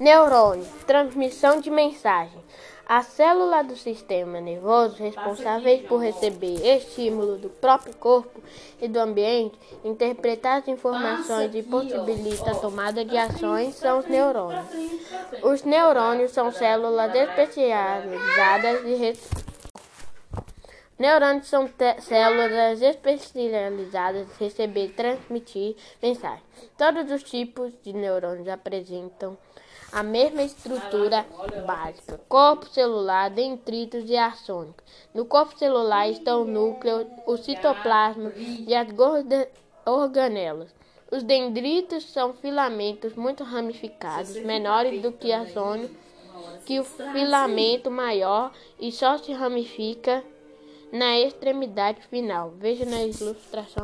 Neurônio, transmissão de mensagem. A célula do sistema nervoso responsáveis por receber estímulo do próprio corpo e do ambiente, interpretar as informações e possibilita a tomada de ações são os neurônios. Os neurônios são células especializadas de Neurônios são células especializadas em receber e transmitir mensagens. Todos os tipos de neurônios apresentam a mesma estrutura básica: corpo celular, dendritos e axônicos. No corpo celular estão o núcleo, o citoplasma e as organelas. Os dendritos são filamentos muito ramificados, menores do que axônicos, que o filamento maior e só se ramifica na extremidade final. Veja na ilustração.